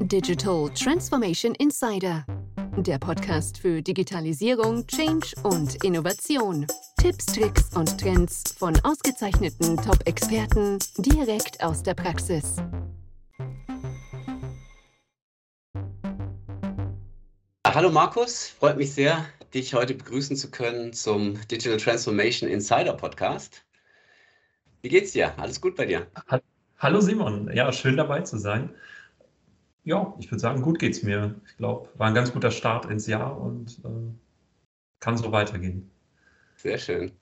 Digital Transformation Insider, der Podcast für Digitalisierung, Change und Innovation. Tipps, Tricks und Trends von ausgezeichneten Top-Experten direkt aus der Praxis. Hallo Markus, freut mich sehr, dich heute begrüßen zu können zum Digital Transformation Insider Podcast. Wie geht's dir? Alles gut bei dir? Hallo Simon, ja, schön dabei zu sein. Ja, ich würde sagen, gut geht's mir. Ich glaube, war ein ganz guter Start ins Jahr und äh, kann so weitergehen. Sehr schön.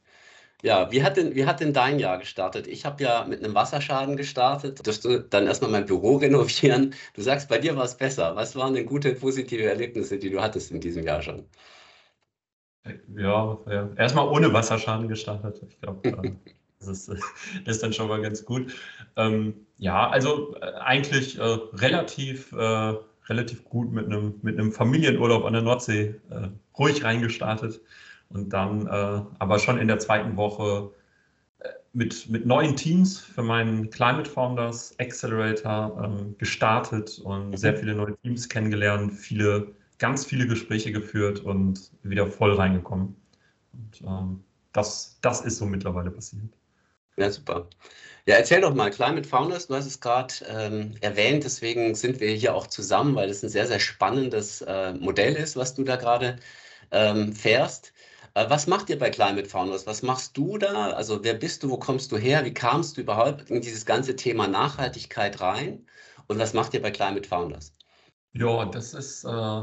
Ja, wie hat denn, wie hat denn dein Jahr gestartet? Ich habe ja mit einem Wasserschaden gestartet. Durfte dann erstmal mein Büro renovieren. Du sagst, bei dir war es besser. Was waren denn gute, positive Erlebnisse, die du hattest in diesem Jahr schon? Ja, ja. erstmal ohne Wasserschaden gestartet. Ich glaube, äh, das ist, das ist dann schon mal ganz gut. Ähm, ja, also äh, eigentlich äh, relativ, äh, relativ gut mit einem, mit einem Familienurlaub an der Nordsee äh, ruhig reingestartet und dann äh, aber schon in der zweiten Woche äh, mit, mit neuen Teams für meinen Climate Founders Accelerator ähm, gestartet und sehr viele neue Teams kennengelernt, viele, ganz viele Gespräche geführt und wieder voll reingekommen. Und ähm, das, das ist so mittlerweile passiert. Ja, super. Ja, erzähl doch mal, Climate Founders, du hast es gerade ähm, erwähnt, deswegen sind wir hier auch zusammen, weil es ein sehr, sehr spannendes äh, Modell ist, was du da gerade ähm, fährst. Äh, was macht ihr bei Climate Founders? Was machst du da? Also wer bist du, wo kommst du her? Wie kamst du überhaupt in dieses ganze Thema Nachhaltigkeit rein? Und was macht ihr bei Climate Founders? Ja, das ist äh,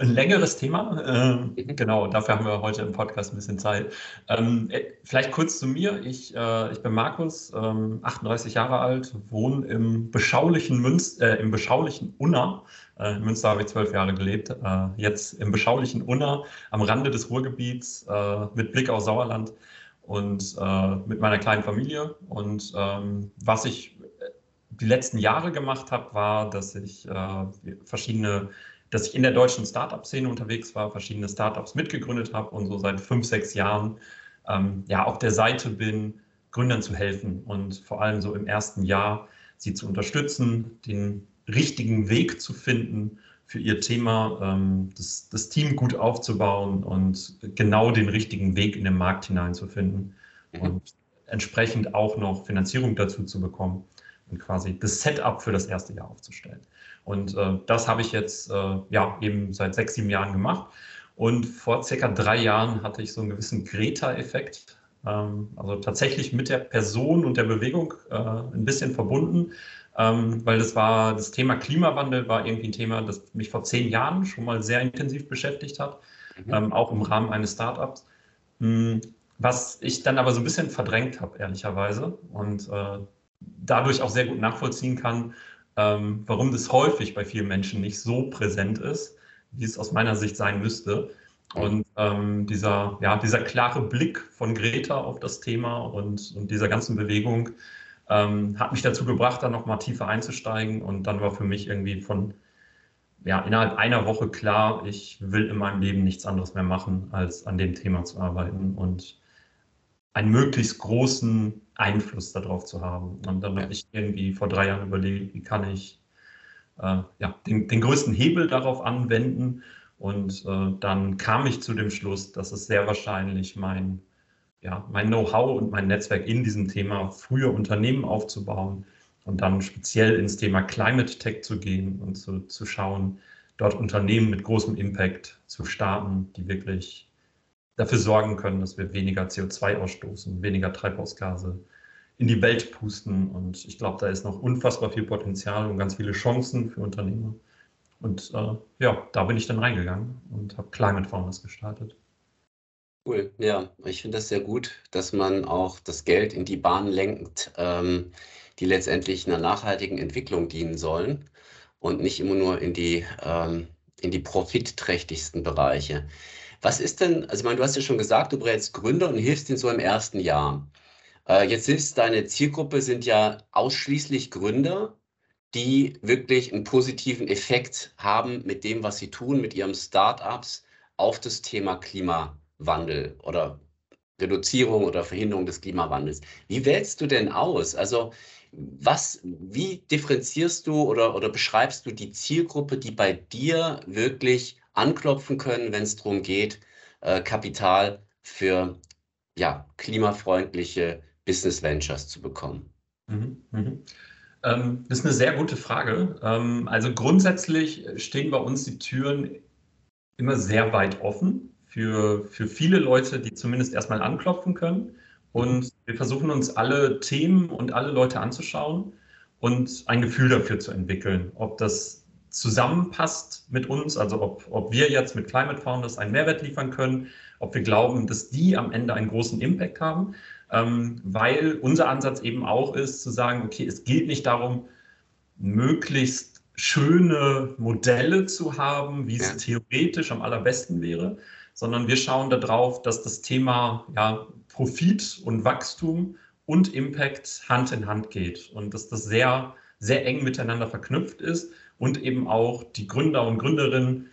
ein längeres Thema. Ähm, genau, dafür haben wir heute im Podcast ein bisschen Zeit. Ähm, äh, vielleicht kurz zu mir. Ich, äh, ich bin Markus, ähm, 38 Jahre alt, wohne im beschaulichen, Münster, äh, im beschaulichen Unna. Äh, in Münster habe ich zwölf Jahre gelebt. Äh, jetzt im beschaulichen Unna am Rande des Ruhrgebiets äh, mit Blick auf Sauerland und mit meiner kleinen Familie. Und ähm, was ich die letzten Jahre gemacht habe, war, dass ich verschiedene dass ich in der deutschen Startup-Szene unterwegs war, verschiedene Startups mitgegründet habe und so seit fünf, sechs Jahren ähm, ja auf der Seite bin, Gründern zu helfen und vor allem so im ersten Jahr sie zu unterstützen, den richtigen Weg zu finden für ihr Thema, ähm, das, das Team gut aufzubauen und genau den richtigen Weg in den Markt hineinzufinden mhm. und entsprechend auch noch Finanzierung dazu zu bekommen quasi das Setup für das erste Jahr aufzustellen. Und äh, das habe ich jetzt äh, ja eben seit sechs, sieben Jahren gemacht. Und vor circa drei Jahren hatte ich so einen gewissen Greta-Effekt. Ähm, also tatsächlich mit der Person und der Bewegung äh, ein bisschen verbunden, ähm, weil das war das Thema Klimawandel war irgendwie ein Thema, das mich vor zehn Jahren schon mal sehr intensiv beschäftigt hat, mhm. ähm, auch im Rahmen eines Startups. Hm, was ich dann aber so ein bisschen verdrängt habe, ehrlicherweise. Und äh, dadurch auch sehr gut nachvollziehen kann, ähm, warum das häufig bei vielen Menschen nicht so präsent ist, wie es aus meiner Sicht sein müsste. Und ähm, dieser, ja, dieser klare Blick von Greta auf das Thema und, und dieser ganzen Bewegung ähm, hat mich dazu gebracht, da nochmal tiefer einzusteigen. Und dann war für mich irgendwie von, ja, innerhalb einer Woche klar, ich will in meinem Leben nichts anderes mehr machen, als an dem Thema zu arbeiten und einen möglichst großen Einfluss darauf zu haben. Und dann habe ich irgendwie vor drei Jahren überlegt, wie kann ich äh, ja, den, den, größten Hebel darauf anwenden. Und äh, dann kam ich zu dem Schluss, dass es sehr wahrscheinlich mein, ja, mein Know-how und mein Netzwerk in diesem Thema, frühe Unternehmen aufzubauen und dann speziell ins Thema Climate Tech zu gehen und zu, zu schauen, dort Unternehmen mit großem Impact zu starten, die wirklich dafür sorgen können, dass wir weniger CO2 ausstoßen, weniger Treibhausgase in die Welt pusten. Und ich glaube, da ist noch unfassbar viel Potenzial und ganz viele Chancen für Unternehmer. Und äh, ja, da bin ich dann reingegangen und habe Climate Founders gestartet. Cool, ja, ich finde das sehr gut, dass man auch das Geld in die Bahnen lenkt, ähm, die letztendlich einer nachhaltigen Entwicklung dienen sollen und nicht immer nur in die, ähm, in die profitträchtigsten Bereiche. Was ist denn, also ich meine, du hast ja schon gesagt, du berätst Gründer und hilfst ihnen so im ersten Jahr. Äh, jetzt ist deine Zielgruppe sind ja ausschließlich Gründer, die wirklich einen positiven Effekt haben mit dem, was sie tun, mit ihren Startups auf das Thema Klimawandel oder Reduzierung oder Verhinderung des Klimawandels. Wie wählst du denn aus? Also was, wie differenzierst du oder, oder beschreibst du die Zielgruppe, die bei dir wirklich anklopfen können, wenn es darum geht, äh, Kapital für ja, klimafreundliche Business Ventures zu bekommen? Mhm, mhm. Ähm, das ist eine sehr gute Frage. Ähm, also grundsätzlich stehen bei uns die Türen immer sehr weit offen für, für viele Leute, die zumindest erstmal anklopfen können. Und wir versuchen uns alle Themen und alle Leute anzuschauen und ein Gefühl dafür zu entwickeln, ob das zusammenpasst mit uns, also ob, ob wir jetzt mit Climate Founders einen Mehrwert liefern können, ob wir glauben, dass die am Ende einen großen Impact haben, ähm, weil unser Ansatz eben auch ist zu sagen, okay, es geht nicht darum, möglichst schöne Modelle zu haben, wie es theoretisch am allerbesten wäre, sondern wir schauen darauf, dass das Thema ja, Profit und Wachstum und Impact Hand in Hand geht und dass das sehr, sehr eng miteinander verknüpft ist und eben auch die Gründer und Gründerinnen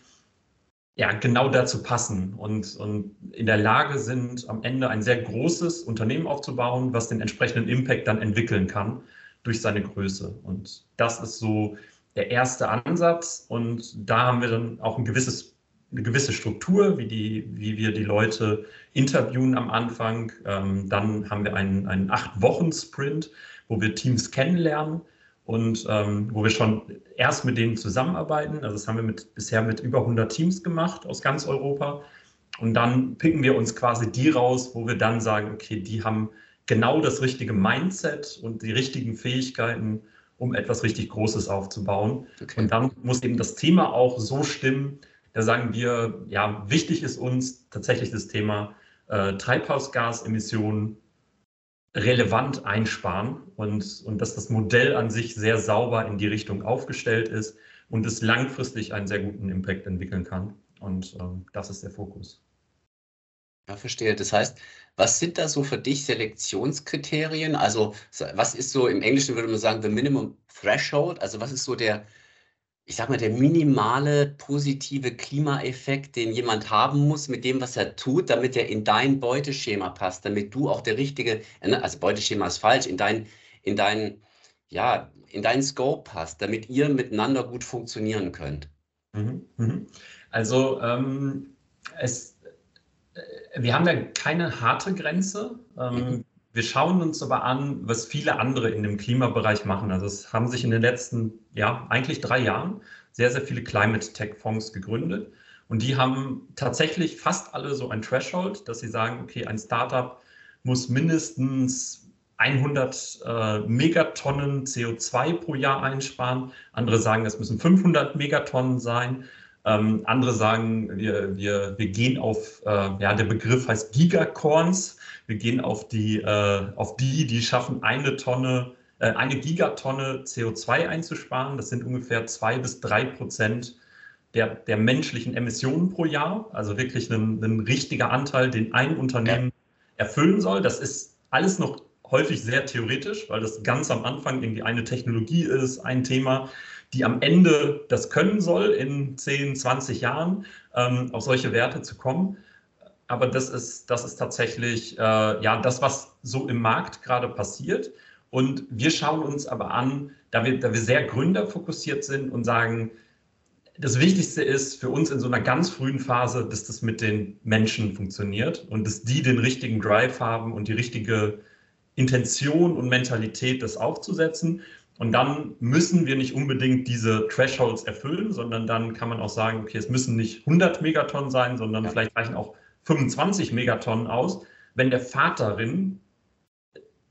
ja, genau dazu passen und, und in der Lage sind, am Ende ein sehr großes Unternehmen aufzubauen, was den entsprechenden Impact dann entwickeln kann durch seine Größe. Und das ist so der erste Ansatz. Und da haben wir dann auch ein gewisses, eine gewisse Struktur, wie, die, wie wir die Leute interviewen am Anfang. Ähm, dann haben wir einen, einen Acht-Wochen-Sprint, wo wir Teams kennenlernen und ähm, wo wir schon erst mit denen zusammenarbeiten. Also das haben wir mit, bisher mit über 100 Teams gemacht aus ganz Europa. Und dann picken wir uns quasi die raus, wo wir dann sagen, okay, die haben genau das richtige Mindset und die richtigen Fähigkeiten, um etwas richtig Großes aufzubauen. Okay. Und dann muss eben das Thema auch so stimmen, da sagen wir, ja, wichtig ist uns tatsächlich das Thema äh, Treibhausgasemissionen relevant einsparen und, und dass das Modell an sich sehr sauber in die Richtung aufgestellt ist und es langfristig einen sehr guten Impact entwickeln kann. Und ähm, das ist der Fokus. Ja, verstehe. Das heißt, was sind da so für dich Selektionskriterien? Also, was ist so im Englischen würde man sagen, the minimum threshold? Also, was ist so der, ich sag mal, der minimale positive Klimaeffekt, den jemand haben muss mit dem, was er tut, damit er in dein Beuteschema passt, damit du auch der richtige, ne, also Beuteschema ist falsch, in dein, in dein, ja, in deinen Scope passt, damit ihr miteinander gut funktionieren könnt. Mhm, mhm. Also ähm, es, äh, wir haben ja keine harte Grenze. Ähm, mhm. Wir schauen uns aber an, was viele andere in dem Klimabereich machen. Also es haben sich in den letzten, ja, eigentlich drei Jahren sehr, sehr viele Climate Tech Fonds gegründet. Und die haben tatsächlich fast alle so ein Threshold, dass sie sagen, okay, ein Startup muss mindestens 100 äh, Megatonnen CO2 pro Jahr einsparen. Andere sagen, es müssen 500 Megatonnen sein. Ähm, andere sagen, wir, wir, wir gehen auf, äh, ja, der Begriff heißt Gigacorns. Wir gehen auf die, äh, auf die, die schaffen, eine Tonne, äh, eine Gigatonne CO2 einzusparen. Das sind ungefähr zwei bis drei Prozent der, der menschlichen Emissionen pro Jahr. Also wirklich ein, ein richtiger Anteil, den ein Unternehmen erfüllen soll. Das ist alles noch häufig sehr theoretisch, weil das ganz am Anfang irgendwie eine Technologie ist, ein Thema, die am Ende das können soll, in 10, 20 Jahren ähm, auf solche Werte zu kommen aber das ist, das ist tatsächlich äh, ja das, was so im Markt gerade passiert. Und wir schauen uns aber an, da wir, da wir sehr gründerfokussiert sind und sagen, das Wichtigste ist für uns in so einer ganz frühen Phase, dass das mit den Menschen funktioniert und dass die den richtigen Drive haben und die richtige Intention und Mentalität, das aufzusetzen. Und dann müssen wir nicht unbedingt diese Thresholds erfüllen, sondern dann kann man auch sagen, okay, es müssen nicht 100 Megatonnen sein, sondern ja. vielleicht reichen auch 25 Megatonnen aus, wenn der Pfad darin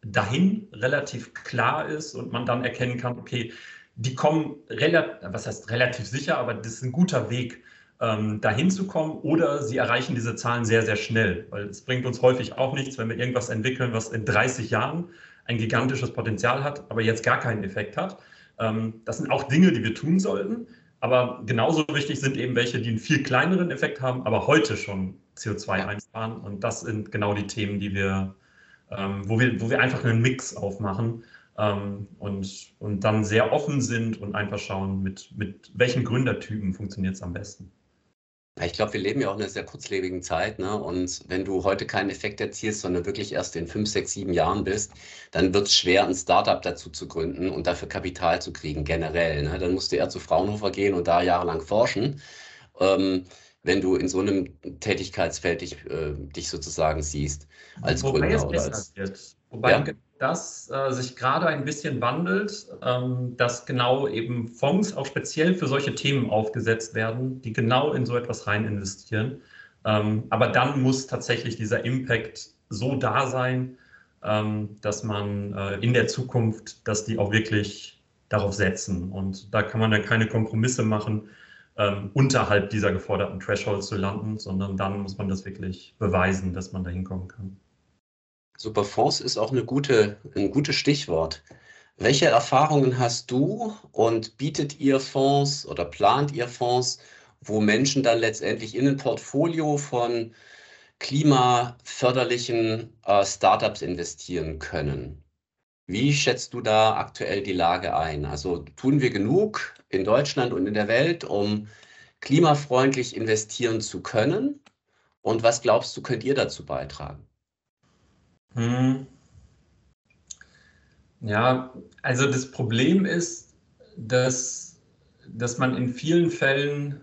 dahin relativ klar ist und man dann erkennen kann, okay, die kommen relativ, was heißt relativ sicher, aber das ist ein guter Weg, ähm, dahin zu kommen oder sie erreichen diese Zahlen sehr, sehr schnell, weil es bringt uns häufig auch nichts, wenn wir irgendwas entwickeln, was in 30 Jahren ein gigantisches Potenzial hat, aber jetzt gar keinen Effekt hat. Ähm, das sind auch Dinge, die wir tun sollten, aber genauso wichtig sind eben welche, die einen viel kleineren Effekt haben, aber heute schon CO2 einsparen. Und das sind genau die Themen, die wir, ähm, wo wir, wo wir einfach einen Mix aufmachen ähm, und, und dann sehr offen sind und einfach schauen, mit, mit welchen Gründertypen funktioniert es am besten. Ich glaube, wir leben ja auch in einer sehr kurzlebigen Zeit. Ne? Und wenn du heute keinen Effekt erzielst, sondern wirklich erst in fünf, sechs, sieben Jahren bist, dann wird es schwer, ein Startup dazu zu gründen und dafür Kapital zu kriegen, generell. Ne? Dann musst du eher zu Fraunhofer gehen und da jahrelang forschen. Ähm, wenn du in so einem Tätigkeitsfeld dich, äh, dich sozusagen siehst als Wobei Gründer es oder als. Wobei Ja? Das äh, sich gerade ein bisschen wandelt, ähm, dass genau eben Fonds auch speziell für solche Themen aufgesetzt werden, die genau in so etwas rein investieren. Ähm, aber dann muss tatsächlich dieser Impact so da sein, ähm, dass man äh, in der Zukunft, dass die auch wirklich darauf setzen. Und da kann man dann keine Kompromisse machen, ähm, unterhalb dieser geforderten Threshold zu landen, sondern dann muss man das wirklich beweisen, dass man da hinkommen kann. Super Fonds ist auch eine gute, ein gutes Stichwort. Welche Erfahrungen hast du und bietet ihr Fonds oder plant ihr Fonds, wo Menschen dann letztendlich in ein Portfolio von klimaförderlichen äh, Startups investieren können? Wie schätzt du da aktuell die Lage ein? Also tun wir genug in Deutschland und in der Welt, um klimafreundlich investieren zu können? Und was glaubst du, könnt ihr dazu beitragen? Hm. Ja, also das Problem ist, dass, dass man in vielen Fällen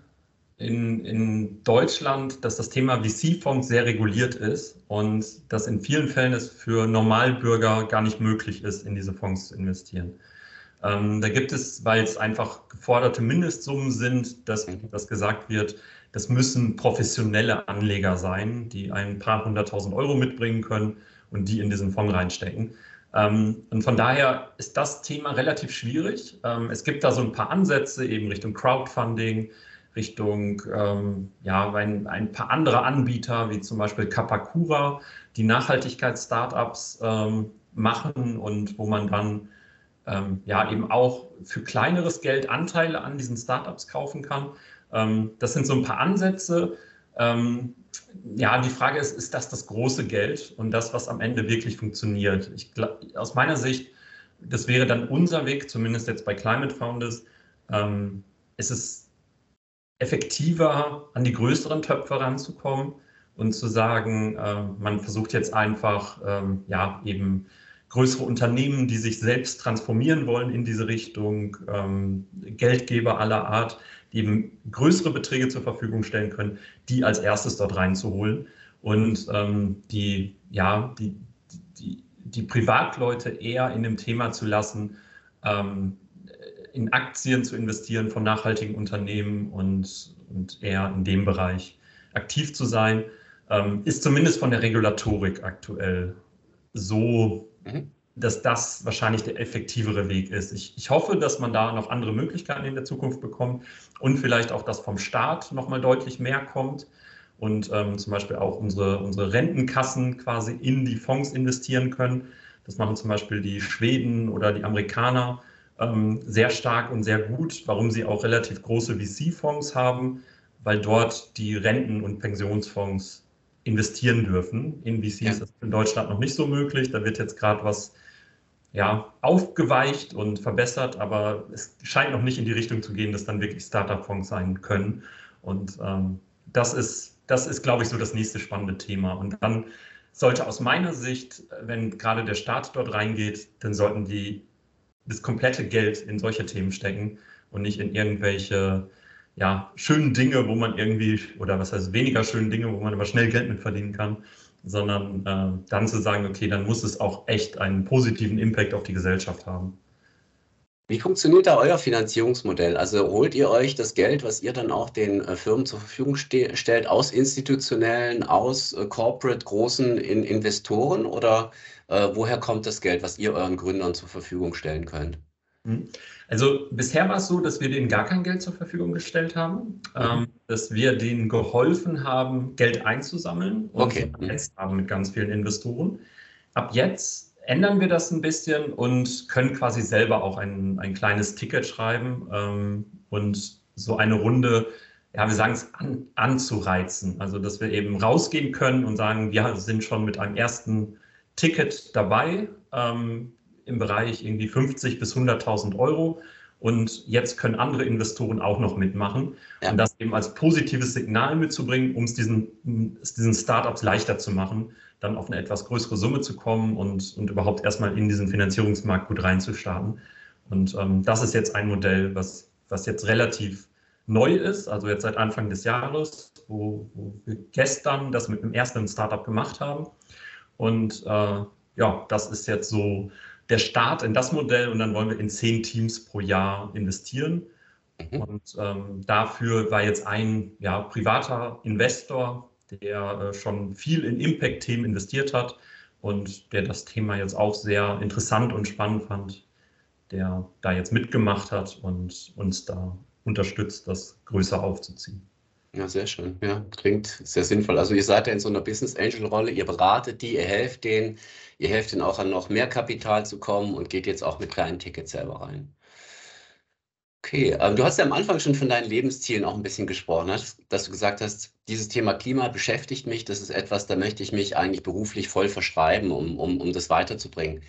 in, in Deutschland, dass das Thema VC-Fonds sehr reguliert ist und dass in vielen Fällen es für Normalbürger gar nicht möglich ist, in diese Fonds zu investieren. Ähm, da gibt es, weil es einfach geforderte Mindestsummen sind, dass, Mhm. dass gesagt wird, das müssen professionelle Anleger sein, die ein paar hunderttausend Euro mitbringen können und die in diesen Fonds reinstecken. Ähm, und von daher ist das Thema relativ schwierig. Ähm, es gibt da so ein paar Ansätze eben Richtung Crowdfunding, Richtung ähm, ja, ein, ein paar andere Anbieter, wie zum Beispiel Kapakura, die Nachhaltigkeits-Startups ähm, machen und wo man dann ähm, ja eben auch für kleineres Geld Anteile an diesen Startups kaufen kann. Ähm, das sind so ein paar Ansätze. Ja, die Frage ist, ist das das große Geld und das, was am Ende wirklich funktioniert? Ich, aus meiner Sicht, das wäre dann unser Weg, zumindest jetzt bei Climate Founders, ähm, ist es effektiver, an die größeren Töpfe ranzukommen und zu sagen, äh, man versucht jetzt einfach, ähm, ja, eben größere Unternehmen, die sich selbst transformieren wollen in diese Richtung, ähm, Geldgeber aller Art, eben größere Beträge zur Verfügung stellen können, die als erstes dort reinzuholen und ähm, die, ja, die, die, die Privatleute eher in dem Thema zu lassen, ähm, in Aktien zu investieren von nachhaltigen Unternehmen und, und eher in dem Bereich aktiv zu sein, ähm, ist zumindest von der Regulatorik aktuell so, Mhm. Dass das wahrscheinlich der effektivere Weg ist. Ich, ich hoffe, dass man da noch andere Möglichkeiten in der Zukunft bekommt und vielleicht auch, dass vom Staat nochmal deutlich mehr kommt und ähm, zum Beispiel auch unsere, unsere Rentenkassen quasi in die Fonds investieren können. Das machen zum Beispiel die Schweden oder die Amerikaner ähm, sehr stark und sehr gut, warum sie auch relativ große VC-Fonds haben, weil dort die Renten- und Pensionsfonds investieren dürfen. In VCs Ja. ist das in Deutschland noch nicht so möglich. Da wird jetzt gerade was ja, aufgeweicht und verbessert, aber es scheint noch nicht in die Richtung zu gehen, dass dann wirklich Startup-Fonds sein können. Und ähm, das ist, das ist, glaube ich, so das nächste spannende Thema. Und dann sollte aus meiner Sicht, wenn gerade der Staat dort reingeht, dann sollten die das komplette Geld in solche Themen stecken und nicht in irgendwelche ja, schönen Dinge, wo man irgendwie, oder was heißt weniger schönen Dinge, wo man aber schnell Geld mit verdienen kann, sondern äh, dann zu sagen, okay, dann muss es auch echt einen positiven Impact auf die Gesellschaft haben. Wie funktioniert da euer Finanzierungsmodell? Also holt ihr euch das Geld, was ihr dann auch den äh, Firmen zur Verfügung ste stellt, aus institutionellen, aus äh, corporate großen in Investoren oder äh, woher kommt das Geld, was ihr euren Gründern zur Verfügung stellen könnt? Hm. Also bisher war es so, dass wir denen gar kein Geld zur Verfügung gestellt haben, Mhm. ähm, dass wir denen geholfen haben, Geld einzusammeln und Okay. Vernetzt haben mit ganz vielen Investoren. Ab jetzt ändern wir das ein bisschen und können quasi selber auch ein, ein kleines Ticket schreiben ähm, und so eine Runde, ja, wir sagen es, an, anzureizen. Also, dass wir eben rausgehen können und sagen, wir sind schon mit einem ersten Ticket dabei. Ähm, im Bereich irgendwie 50 bis 100.000 Euro und jetzt können andere Investoren auch noch mitmachen. Ja. Und das eben als positives Signal mitzubringen, um es diesen, diesen Startups leichter zu machen, dann auf eine etwas größere Summe zu kommen und, und überhaupt erstmal in diesen Finanzierungsmarkt gut reinzustarten. Und ähm, das ist jetzt ein Modell, was, was jetzt relativ neu ist, also jetzt seit Anfang des Jahres, wo, wo wir gestern das mit einem ersten Startup gemacht haben. Und äh, ja, das ist jetzt so der Start in das Modell und dann wollen wir in zehn Teams pro Jahr investieren. Mhm. Und ähm, dafür war jetzt ein ja, privater Investor, der äh, schon viel in Impact-Themen investiert hat und der das Thema jetzt auch sehr interessant und spannend fand, der da jetzt mitgemacht hat und uns da unterstützt, das größer aufzuziehen. Ja, sehr schön. Ja, klingt sehr sinnvoll. Also ihr seid ja in so einer Business Angel Rolle, ihr beratet die, ihr helft denen, ihr helft denen auch an noch mehr Kapital zu kommen und geht jetzt auch mit kleinen Tickets selber rein. Okay, ähm, du hast ja am Anfang schon von deinen Lebenszielen auch ein bisschen gesprochen, dass, dass du gesagt hast, dieses Thema Klima beschäftigt mich, das ist etwas, da möchte ich mich eigentlich beruflich voll verschreiben, um, um, um das weiterzubringen.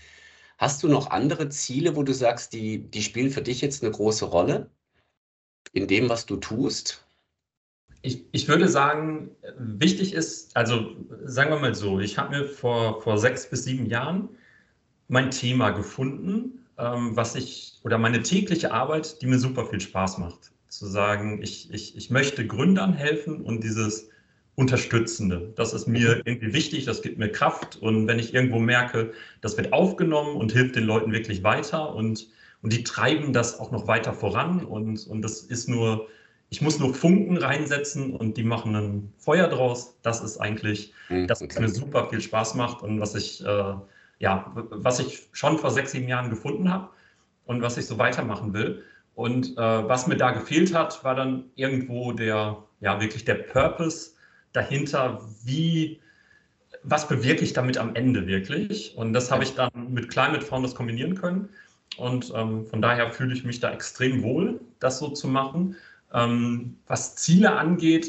Hast du noch andere Ziele, wo du sagst, die, die spielen für dich jetzt eine große Rolle in dem, was du tust? Ich, ich würde sagen, wichtig ist, also sagen wir mal so, ich habe mir vor, vor sechs bis sieben Jahren mein Thema gefunden, ähm, was ich, oder meine tägliche Arbeit, die mir super viel Spaß macht. Zu sagen, ich, ich, ich möchte Gründern helfen und dieses Unterstützende. Das ist mir irgendwie wichtig, das gibt mir Kraft. Und wenn ich irgendwo merke, das wird aufgenommen und hilft den Leuten wirklich weiter und, und die treiben das auch noch weiter voran und, und das ist nur ich muss nur Funken reinsetzen und die machen ein Feuer draus. Das ist eigentlich mhm, das, was mir super viel Spaß macht und was ich, äh, ja, was ich schon vor sechs, sieben Jahren gefunden habe und was ich so weitermachen will. Und äh, was mir da gefehlt hat, war dann irgendwo der, ja, wirklich der Purpose dahinter, wie, was bewirke ich damit am Ende wirklich? Und das habe ich dann mit Climate Founders kombinieren können. Und ähm, von daher fühle ich mich da extrem wohl, das so zu machen. Ähm, was Ziele angeht,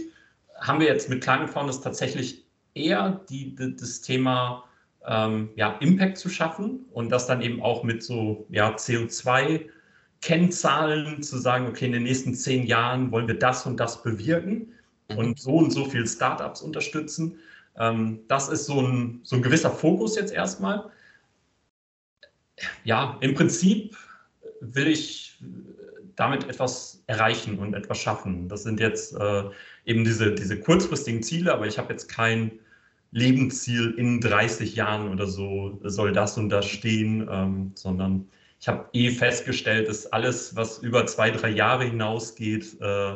haben wir jetzt mit Climate Founders tatsächlich eher die, die, das Thema ähm, ja, Impact zu schaffen und das dann eben auch mit so ja, CO2-Kennzahlen zu sagen, okay, in den nächsten zehn Jahren wollen wir das und das bewirken mhm. und so und so viele Startups unterstützen. Ähm, das ist so ein, so ein gewisser Fokus jetzt erstmal. Ja, im Prinzip will ich damit etwas erreichen und etwas schaffen. Das sind jetzt äh, eben diese, diese kurzfristigen Ziele, aber ich habe jetzt kein Lebensziel in 30 Jahren oder so soll das und das stehen, ähm, sondern ich habe eh festgestellt, dass alles, was über zwei, drei Jahre hinausgeht, äh,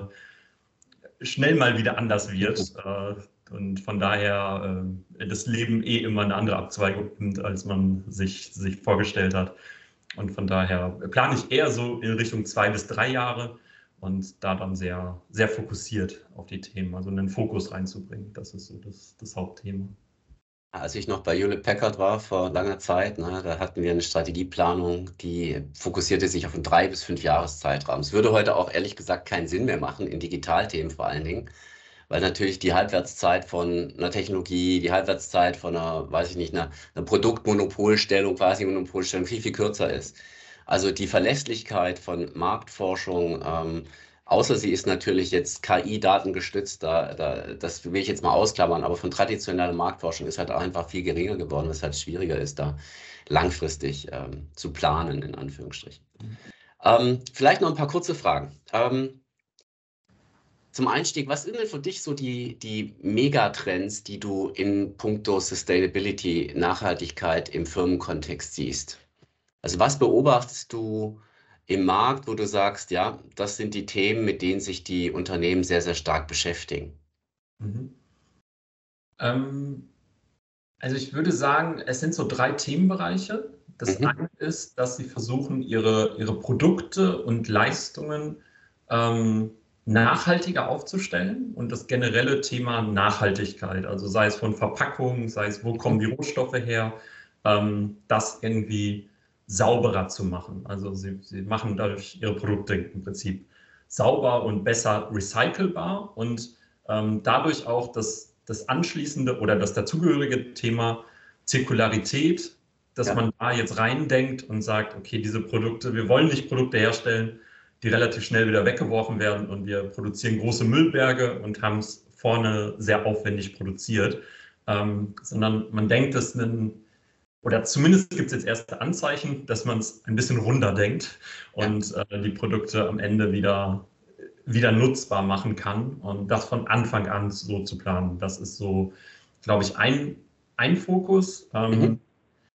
schnell mal wieder anders wird. Äh, und von daher äh, das Leben eh immer eine andere Abzweigung nimmt, als man sich, sich vorgestellt hat. Und von daher plane ich eher so in Richtung zwei bis drei Jahre und da dann sehr, sehr fokussiert auf die Themen, also einen Fokus reinzubringen. Das ist so das, das Hauptthema. Als ich noch bei Hewlett Packard war vor langer Zeit, ne, da hatten wir eine Strategieplanung, die fokussierte sich auf einen drei bis fünf Jahreszeitraum. Es würde heute auch ehrlich gesagt keinen Sinn mehr machen, in Digitalthemen vor allen Dingen, weil natürlich die Halbwertszeit von einer Technologie, die Halbwertszeit von einer, weiß ich nicht, einer, einer Produktmonopolstellung, quasi Monopolstellung viel, viel kürzer ist. Also die Verlässlichkeit von Marktforschung, ähm, außer sie ist natürlich jetzt KI-Daten gestützt, da, da, das will ich jetzt mal ausklammern, aber von traditioneller Marktforschung ist halt einfach viel geringer geworden, weshalb es schwieriger ist, da langfristig ähm, zu planen, in Anführungsstrichen. Mhm. Ähm, vielleicht noch ein paar kurze Fragen. Ähm, zum Einstieg, was sind denn für dich so die, die Megatrends, die du in puncto Sustainability, Nachhaltigkeit im Firmenkontext siehst? Also was beobachtest du im Markt, wo du sagst, ja, das sind die Themen, mit denen sich die Unternehmen sehr, sehr stark beschäftigen? Mhm. Ähm, also ich würde sagen, es sind so drei Themenbereiche. Das mhm. eine ist, dass sie versuchen, ihre, ihre Produkte und Leistungen ähm, nachhaltiger aufzustellen und das generelle Thema Nachhaltigkeit, also sei es von Verpackung, sei es, wo kommen die Rohstoffe her, ähm, das irgendwie sauberer zu machen. Also sie, sie machen dadurch ihre Produkte im Prinzip sauber und besser recycelbar und ähm, dadurch auch das, das anschließende oder das dazugehörige Thema Zirkularität, dass ja. man da jetzt reindenkt und sagt, okay, diese Produkte, wir wollen nicht Produkte herstellen, die relativ schnell wieder weggeworfen werden und wir produzieren große Müllberge und haben es vorne sehr aufwendig produziert, ähm, sondern man denkt, dass ein oder zumindest gibt es jetzt erste Anzeichen, dass man es ein bisschen runder denkt und äh, die Produkte am Ende wieder, wieder nutzbar machen kann und das von Anfang an so zu planen. Das ist so, glaube ich, ein, ein Fokus. Ähm, mhm.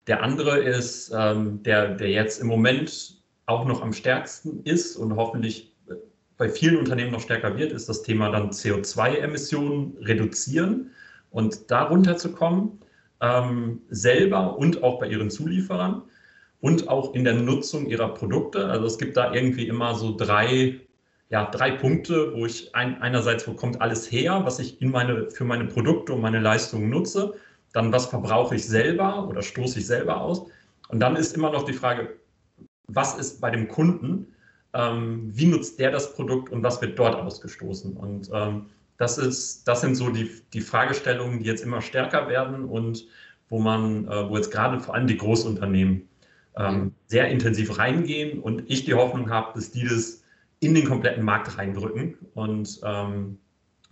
Der andere ist, ähm, der, der jetzt im Moment auch noch am stärksten ist und hoffentlich bei vielen Unternehmen noch stärker wird, ist das Thema dann CO2-Emissionen reduzieren und darunter zu kommen ähm, selber und auch bei ihren Zulieferern und auch in der Nutzung ihrer Produkte. Also es gibt da irgendwie immer so drei, ja, drei Punkte, wo ich ein, einerseits, wo kommt alles her, was ich in meine, für meine Produkte und meine Leistungen nutze, dann was verbrauche ich selber oder stoße ich selber aus. Und dann ist immer noch die Frage, was ist bei dem Kunden, ähm, wie nutzt der das Produkt und was wird dort ausgestoßen. Und ähm, das, ist, das sind so die, die Fragestellungen, die jetzt immer stärker werden und wo man, äh, wo jetzt gerade vor allem die Großunternehmen ähm, mhm. sehr intensiv reingehen und ich die Hoffnung habe, dass die das in den kompletten Markt reindrücken und ähm,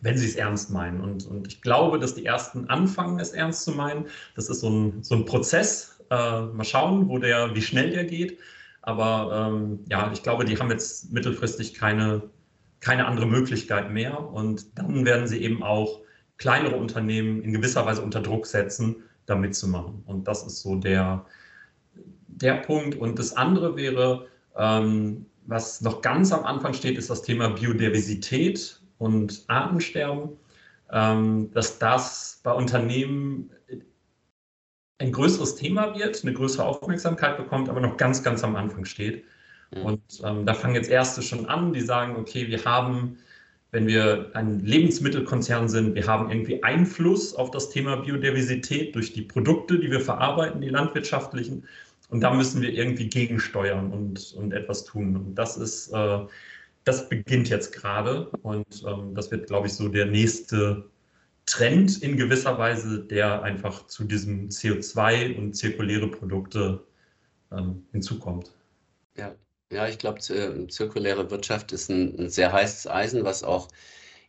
wenn sie es ernst meinen. Und, und ich glaube, dass die ersten anfangen, es ernst zu meinen. Das ist so ein, so ein Prozess. Äh, mal schauen, wo der, wie schnell der geht. Aber ähm, ja, ich glaube, die haben jetzt mittelfristig keine, keine andere Möglichkeit mehr. Und dann werden sie eben auch kleinere Unternehmen in gewisser Weise unter Druck setzen, da mitzumachen. Und das ist so der, der Punkt. Und das andere wäre, ähm, was noch ganz am Anfang steht, ist das Thema Biodiversität und Artensterben. Ähm, dass das bei Unternehmen ein größeres Thema wird, eine größere Aufmerksamkeit bekommt, aber noch ganz, ganz am Anfang steht. Mhm. Und ähm, da fangen jetzt Erste schon an, die sagen, okay, wir haben, wenn wir ein Lebensmittelkonzern sind, wir haben irgendwie Einfluss auf das Thema Biodiversität durch die Produkte, die wir verarbeiten, die landwirtschaftlichen. Und da müssen wir irgendwie gegensteuern und, und etwas tun. Und das ist, äh, das beginnt jetzt gerade. Und ähm, das wird, glaube ich, so der nächste Trend in gewisser Weise, der einfach zu diesem CO2 und zirkuläre Produkte ähm, hinzukommt. Ja, ja, ich glaube, zirkuläre Wirtschaft ist ein, ein, sehr heißes Eisen, was auch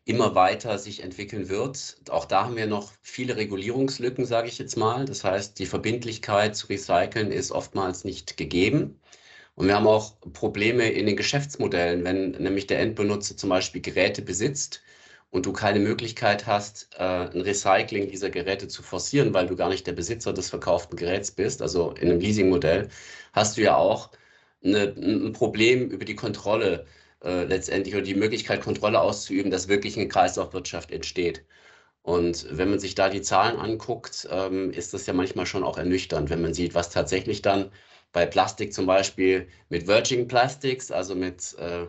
immer weiter sich entwickeln wird. Auch da haben wir noch viele Regulierungslücken, sage ich jetzt mal. Das heißt, die Verbindlichkeit zu recyceln ist oftmals nicht gegeben. Und wir haben auch Probleme in den Geschäftsmodellen, wenn nämlich der Endbenutzer zum Beispiel Geräte besitzt und du keine Möglichkeit hast, äh, ein Recycling dieser Geräte zu forcieren, weil du gar nicht der Besitzer des verkauften Geräts bist, also in einem Leasingmodell, hast du ja auch eine, ein Problem über die Kontrolle äh, letztendlich oder die Möglichkeit, Kontrolle auszuüben, dass wirklich eine Kreislaufwirtschaft entsteht. Und wenn man sich da die Zahlen anguckt, ähm, ist das ja manchmal schon auch ernüchternd, wenn man sieht, was tatsächlich dann bei Plastik zum Beispiel mit Virgin Plastics, also mit äh,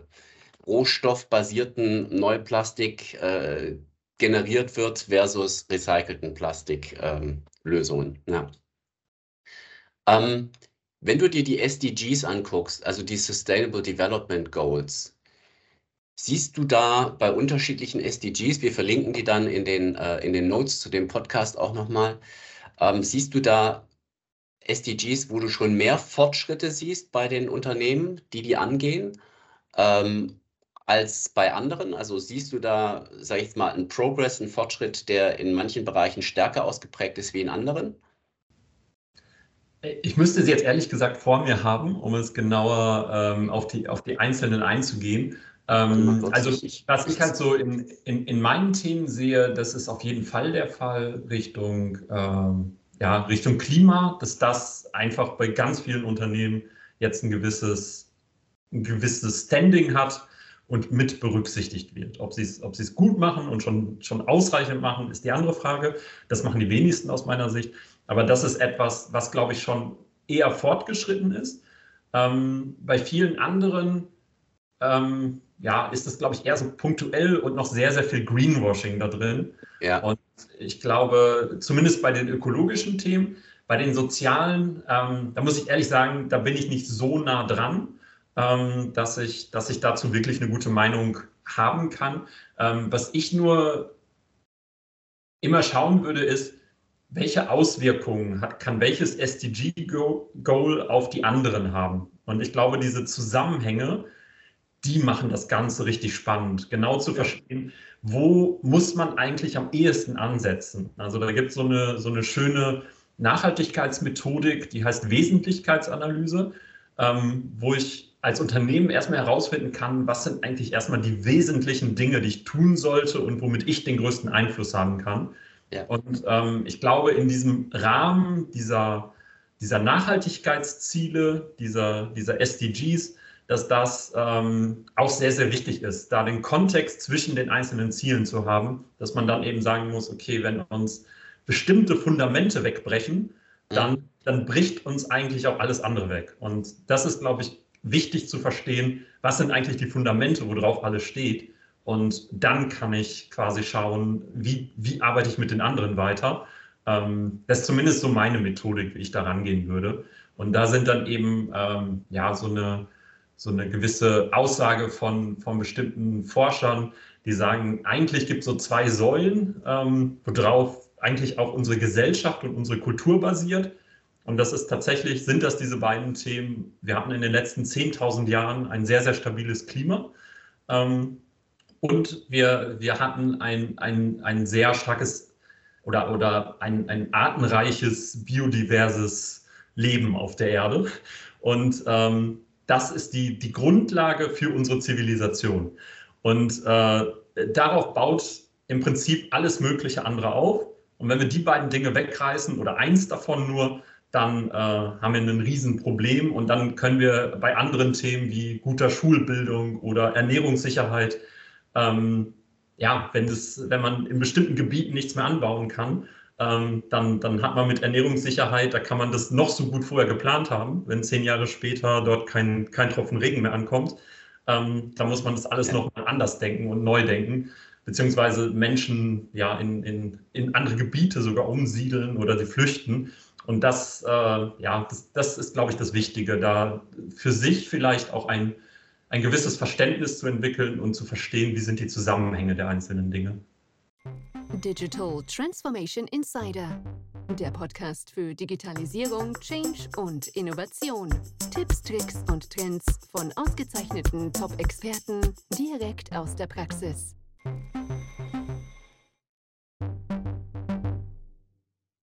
rohstoffbasierten Neuplastik äh, generiert wird versus recycelten Plastiklösungen. Ähm, ja. ähm, wenn du dir die SDGs anguckst, also die Sustainable Development Goals, siehst du da bei unterschiedlichen SDGs, wir verlinken die dann in den, äh, in den Notes zu dem Podcast auch nochmal, ähm, siehst du da SDGs, wo du schon mehr Fortschritte siehst bei den Unternehmen, die die angehen, ähm, als bei anderen? Also siehst du da, sage ich jetzt mal, einen Progress, einen Fortschritt, der in manchen Bereichen stärker ausgeprägt ist wie in anderen? Ich müsste sie jetzt ehrlich gesagt vor mir haben, um es genauer ähm, auf, die, auf die einzelnen einzugehen. Ähm, also was ich halt so in, in, in meinen Themen sehe, das ist auf jeden Fall der Fall Richtung, ähm, ja, Richtung Klima, dass das einfach bei ganz vielen Unternehmen jetzt ein gewisses, ein gewisses Standing hat und mit berücksichtigt wird. Ob sie es ob gut machen und schon, schon ausreichend machen, ist die andere Frage. Das machen die wenigsten aus meiner Sicht. Aber das ist etwas, was, glaube ich, schon eher fortgeschritten ist. Ähm, bei vielen anderen ähm, ja, ist das, glaube ich, eher so punktuell und noch sehr, sehr viel Greenwashing da drin. Ja. Und ich glaube, zumindest bei den ökologischen Themen, bei den sozialen, ähm, da muss ich ehrlich sagen, da bin ich nicht so nah dran, dass, ich, dass ich dazu wirklich eine gute Meinung haben kann. Ähm, was ich nur immer schauen würde, ist, welche Auswirkungen hat, kann welches SDG-Goal auf die anderen haben? Und ich glaube, diese Zusammenhänge, die machen das Ganze richtig spannend, genau zu verstehen, wo muss man eigentlich am ehesten ansetzen. Also da gibt so es eine, so eine schöne Nachhaltigkeitsmethodik, die heißt Wesentlichkeitsanalyse, ähm, wo ich als Unternehmen erstmal herausfinden kann, was sind eigentlich erstmal die wesentlichen Dinge, die ich tun sollte und womit ich den größten Einfluss haben kann. Ja. Und ähm, ich glaube, in diesem Rahmen dieser, dieser Nachhaltigkeitsziele, dieser, dieser SDGs, dass das ähm, auch sehr, sehr wichtig ist, da den Kontext zwischen den einzelnen Zielen zu haben, dass man dann eben sagen muss, okay, wenn uns bestimmte Fundamente wegbrechen, dann, dann bricht uns eigentlich auch alles andere weg. Und das ist, glaube ich, wichtig zu verstehen, was sind eigentlich die Fundamente, worauf alles steht. Und dann kann ich quasi schauen, wie, wie arbeite ich mit den anderen weiter. Ähm, das ist zumindest so meine Methodik, wie ich da rangehen würde. Und da sind dann eben ähm, ja, so, eine, so eine gewisse Aussage von, von bestimmten Forschern, die sagen, eigentlich gibt es so zwei Säulen, ähm, worauf eigentlich auch unsere Gesellschaft und unsere Kultur basiert. Und das ist tatsächlich, sind das diese beiden Themen. Wir hatten in den letzten 10.000 Jahren ein sehr, sehr stabiles Klima. Ähm, und wir, wir hatten ein, ein, ein sehr starkes oder, oder ein, ein artenreiches, biodiverses Leben auf der Erde. Und ähm, das ist die, die Grundlage für unsere Zivilisation. Und äh, darauf baut im Prinzip alles mögliche andere auf. Und wenn wir die beiden Dinge wegreißen oder eins davon nur, dann äh, haben wir ein Riesenproblem und dann können wir bei anderen Themen wie guter Schulbildung oder Ernährungssicherheit ähm, ja, wenn, das, wenn man in bestimmten Gebieten nichts mehr anbauen kann, ähm, dann, dann hat man mit Ernährungssicherheit, da kann man das noch so gut vorher geplant haben. Wenn zehn Jahre später dort kein, kein Tropfen Regen mehr ankommt, ähm, dann muss man das alles ja. nochmal anders denken und neu denken, beziehungsweise Menschen ja in, in, in andere Gebiete sogar umsiedeln oder sie flüchten. Und das, äh, ja, das, das ist, glaube ich, das Wichtige, da für sich vielleicht auch ein ein gewisses Verständnis zu entwickeln und zu verstehen, wie sind die Zusammenhänge der einzelnen Dinge. Digital Transformation Insider, der Podcast für Digitalisierung, Change und Innovation. Tipps, Tricks und Trends von ausgezeichneten Top-Experten direkt aus der Praxis.